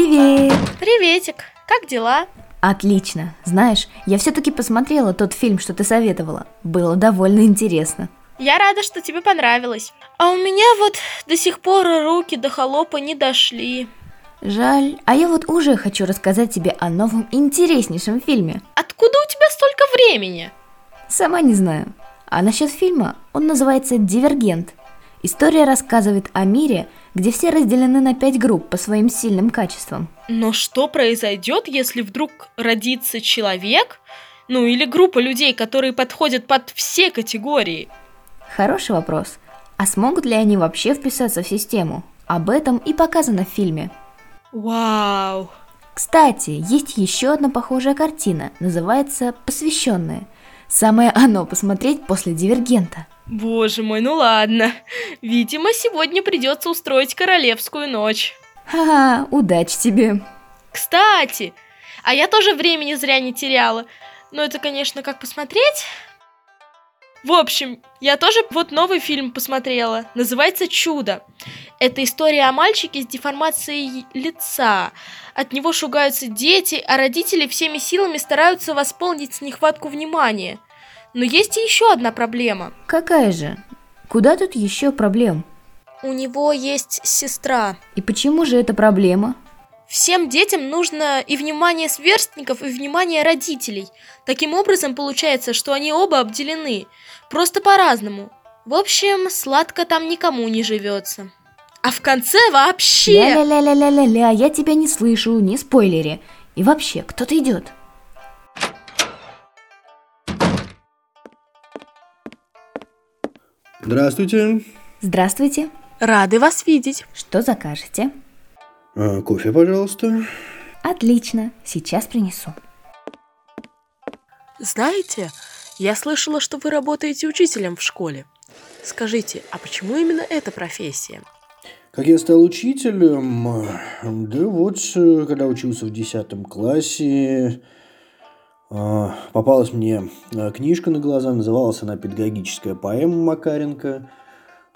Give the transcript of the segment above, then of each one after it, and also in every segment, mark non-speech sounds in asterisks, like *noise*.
Привет! Приветик, как дела? Отлично. Знаешь, я все-таки посмотрела тот фильм, что ты советовала. Было довольно интересно. Я рада, что тебе понравилось. А у меня вот до сих пор руки до холопа не дошли. Жаль. А я вот уже хочу рассказать тебе о новом интереснейшем фильме. Откуда у тебя столько времени? Сама не знаю. А насчет фильма, он называется «Дивергент». История рассказывает о мире, где все разделены на пять групп по своим сильным качествам. Но что произойдет, если вдруг родится человек, ну или группа людей, которые подходят под все категории? Хороший вопрос. А смогут ли они вообще вписаться в систему? Об этом и показано в фильме. Вау! Кстати, есть еще одна похожая картина, называется «Посвященная». Самое оно посмотреть после «Дивергента». Боже мой, ну ладно. Видимо, сегодня придется устроить королевскую ночь. Ха-ха, удачи тебе. Кстати, а я тоже времени зря не теряла. Но это, конечно, как посмотреть. В общем, я тоже вот новый фильм посмотрела. Называется «Чудо». Это история о мальчике с деформацией лица. От него шугаются дети, а родители всеми силами стараются восполнить нехватку внимания – но есть и еще одна проблема. Какая же? Куда тут еще проблем? У него есть сестра. И почему же это проблема? Всем детям нужно и внимание сверстников, и внимание родителей. Таким образом, получается, что они оба обделены. Просто по-разному. В общем, сладко там никому не живется. А в конце вообще... Ля-ля-ля-ля-ля-ля, я тебя не слышу, не спойлери. И вообще, кто-то идет. Здравствуйте. Здравствуйте. Рады вас видеть. Что закажете? А, кофе, пожалуйста. Отлично, сейчас принесу. Знаете, я слышала, что вы работаете учителем в школе. Скажите, а почему именно эта профессия? Как я стал учителем? Да вот, когда учился в 10 классе, попалась мне а, книжка на глаза, называлась она «Педагогическая поэма Макаренко».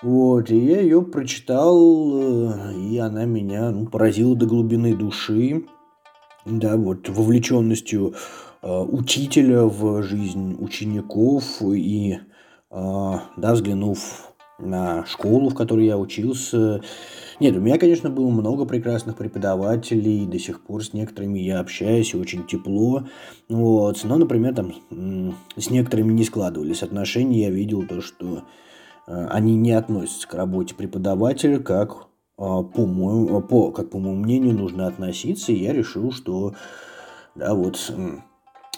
Вот, и я ее прочитал, э, и она меня ну, поразила до глубины души. Да, вот, вовлеченностью э, учителя в жизнь учеников и, э, да, взглянув на школу, в которой я учился. Нет, у меня, конечно, было много прекрасных преподавателей, до сих пор с некоторыми я общаюсь, очень тепло. Вот. Но, например, там с некоторыми не складывались отношения, я видел то, что э, они не относятся к работе преподавателя как а, по моему, по, как по моему мнению, нужно относиться, и я решил, что да, вот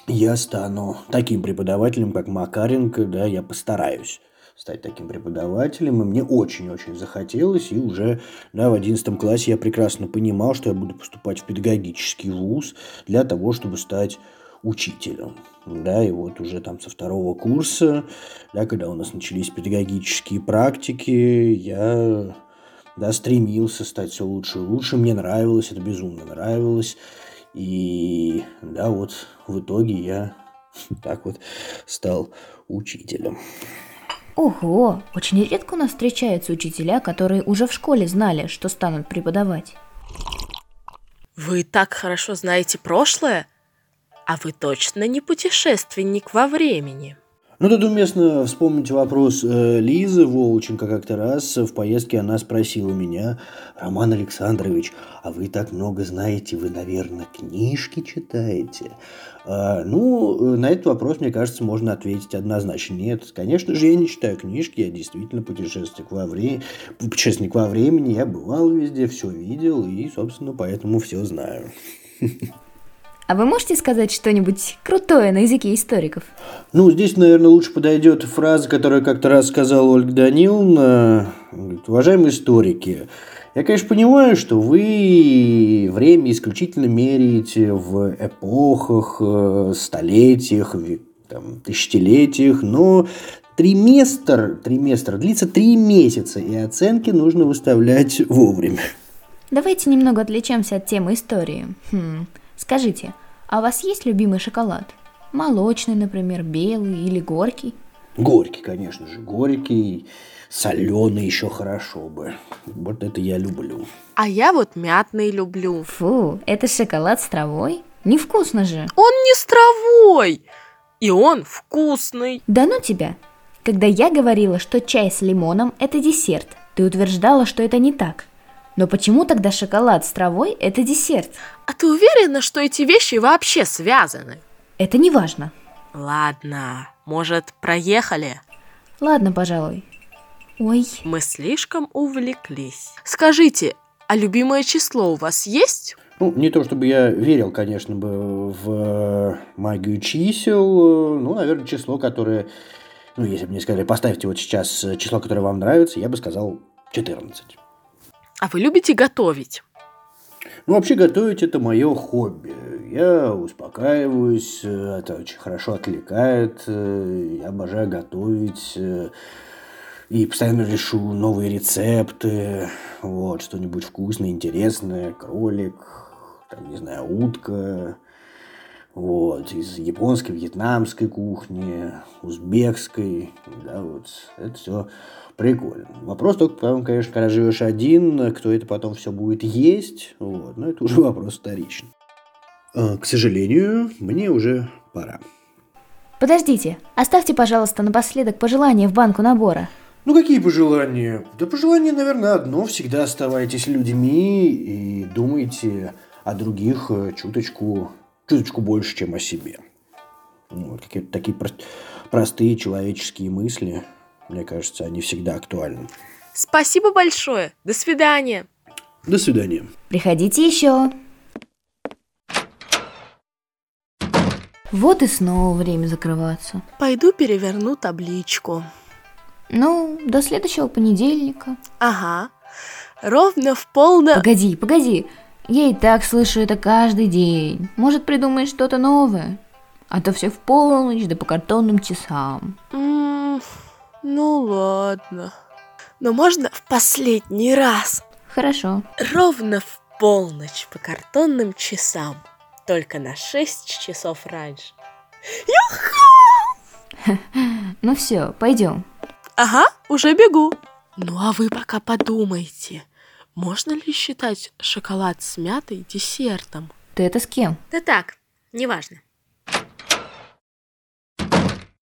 я стану таким преподавателем, как Макаренко, да, я постараюсь стать таким преподавателем, и мне очень-очень захотелось, и уже да, в 11 классе я прекрасно понимал, что я буду поступать в педагогический вуз для того, чтобы стать учителем. Да, и вот уже там со второго курса, да, когда у нас начались педагогические практики, я да, стремился стать все лучше и лучше. Мне нравилось, это безумно нравилось. И да, вот в итоге я *laughs* так вот стал учителем. Ого, очень редко у нас встречаются учителя, которые уже в школе знали, что станут преподавать. Вы так хорошо знаете прошлое, а вы точно не путешественник во времени. Ну, тут уместно вспомнить вопрос э, Лизы Волченко как-то раз в поездке она спросила меня, Роман Александрович, а вы так много знаете, вы, наверное, книжки читаете? А, ну, на этот вопрос, мне кажется, можно ответить однозначно. Нет, конечно же, я не читаю книжки, я действительно путешественник во, вре... путешественник во времени, я бывал везде, все видел и, собственно, поэтому все знаю. *laughs* А вы можете сказать что-нибудь крутое на языке историков? Ну, здесь, наверное, лучше подойдет фраза, которую как-то раз сказала Ольга Даниловна. Говорит, Уважаемые историки, я, конечно, понимаю, что вы время исключительно меряете в эпохах, э, столетиях, там, тысячелетиях, но триместр, триместр длится три месяца, и оценки нужно выставлять вовремя. Давайте немного отвлечемся от темы истории. Хм. Скажите, а у вас есть любимый шоколад? Молочный, например, белый или горький? Горький, конечно же, горький, соленый еще хорошо бы. Вот это я люблю. А я вот мятный люблю. Фу, это шоколад с травой? Невкусно же. Он не с травой, и он вкусный. Да ну тебя. Когда я говорила, что чай с лимоном – это десерт, ты утверждала, что это не так. Но почему тогда шоколад с травой – это десерт? А ты уверена, что эти вещи вообще связаны? Это не важно. Ладно, может, проехали? Ладно, пожалуй. Ой, Мы слишком увлеклись. Скажите, а любимое число у вас есть? Ну, не то чтобы я верил, конечно, бы в э, магию чисел, ну, наверное, число, которое, ну, если бы мне сказали, поставьте вот сейчас э, число, которое вам нравится, я бы сказал 14. А вы любите готовить? Ну, вообще готовить это мое хобби. Я успокаиваюсь, э, это очень хорошо отвлекает, э, я обожаю готовить э, и постоянно решу новые рецепты, вот, что-нибудь вкусное, интересное, кролик, там, не знаю, утка, вот, из японской, вьетнамской кухни, узбекской, да, вот, это все прикольно. Вопрос только потом, конечно, когда живешь один, кто это потом все будет есть, вот, но это уже *laughs* вопрос вторичный. А, К сожалению, мне уже пора. подождите, оставьте, пожалуйста, напоследок пожелания в банку набора. Ну, какие пожелания? Да пожелание, наверное, одно. Всегда оставайтесь людьми и думайте о других э, чуточку, чуточку больше, чем о себе. Ну, вот какие-то такие прост- простые человеческие мысли, мне кажется, они всегда актуальны. Спасибо большое. До свидания. До свидания. Приходите еще. Вот и снова время закрываться. Пойду переверну табличку. Ну, до следующего понедельника. Ага. Ровно в полно... Погоди, погоди. Я и так слышу это каждый день. Может, придумаешь что-то новое? А то все в полночь, да по картонным часам. М, ну ладно. Но можно в последний раз? Хорошо. Ровно в полночь по картонным часам. Только на 6 часов раньше. *laughs* Ну все, пойдем. Ага, уже бегу. Ну а вы пока подумайте, можно ли считать шоколад с мятой десертом? Ты это с кем? Да так, неважно.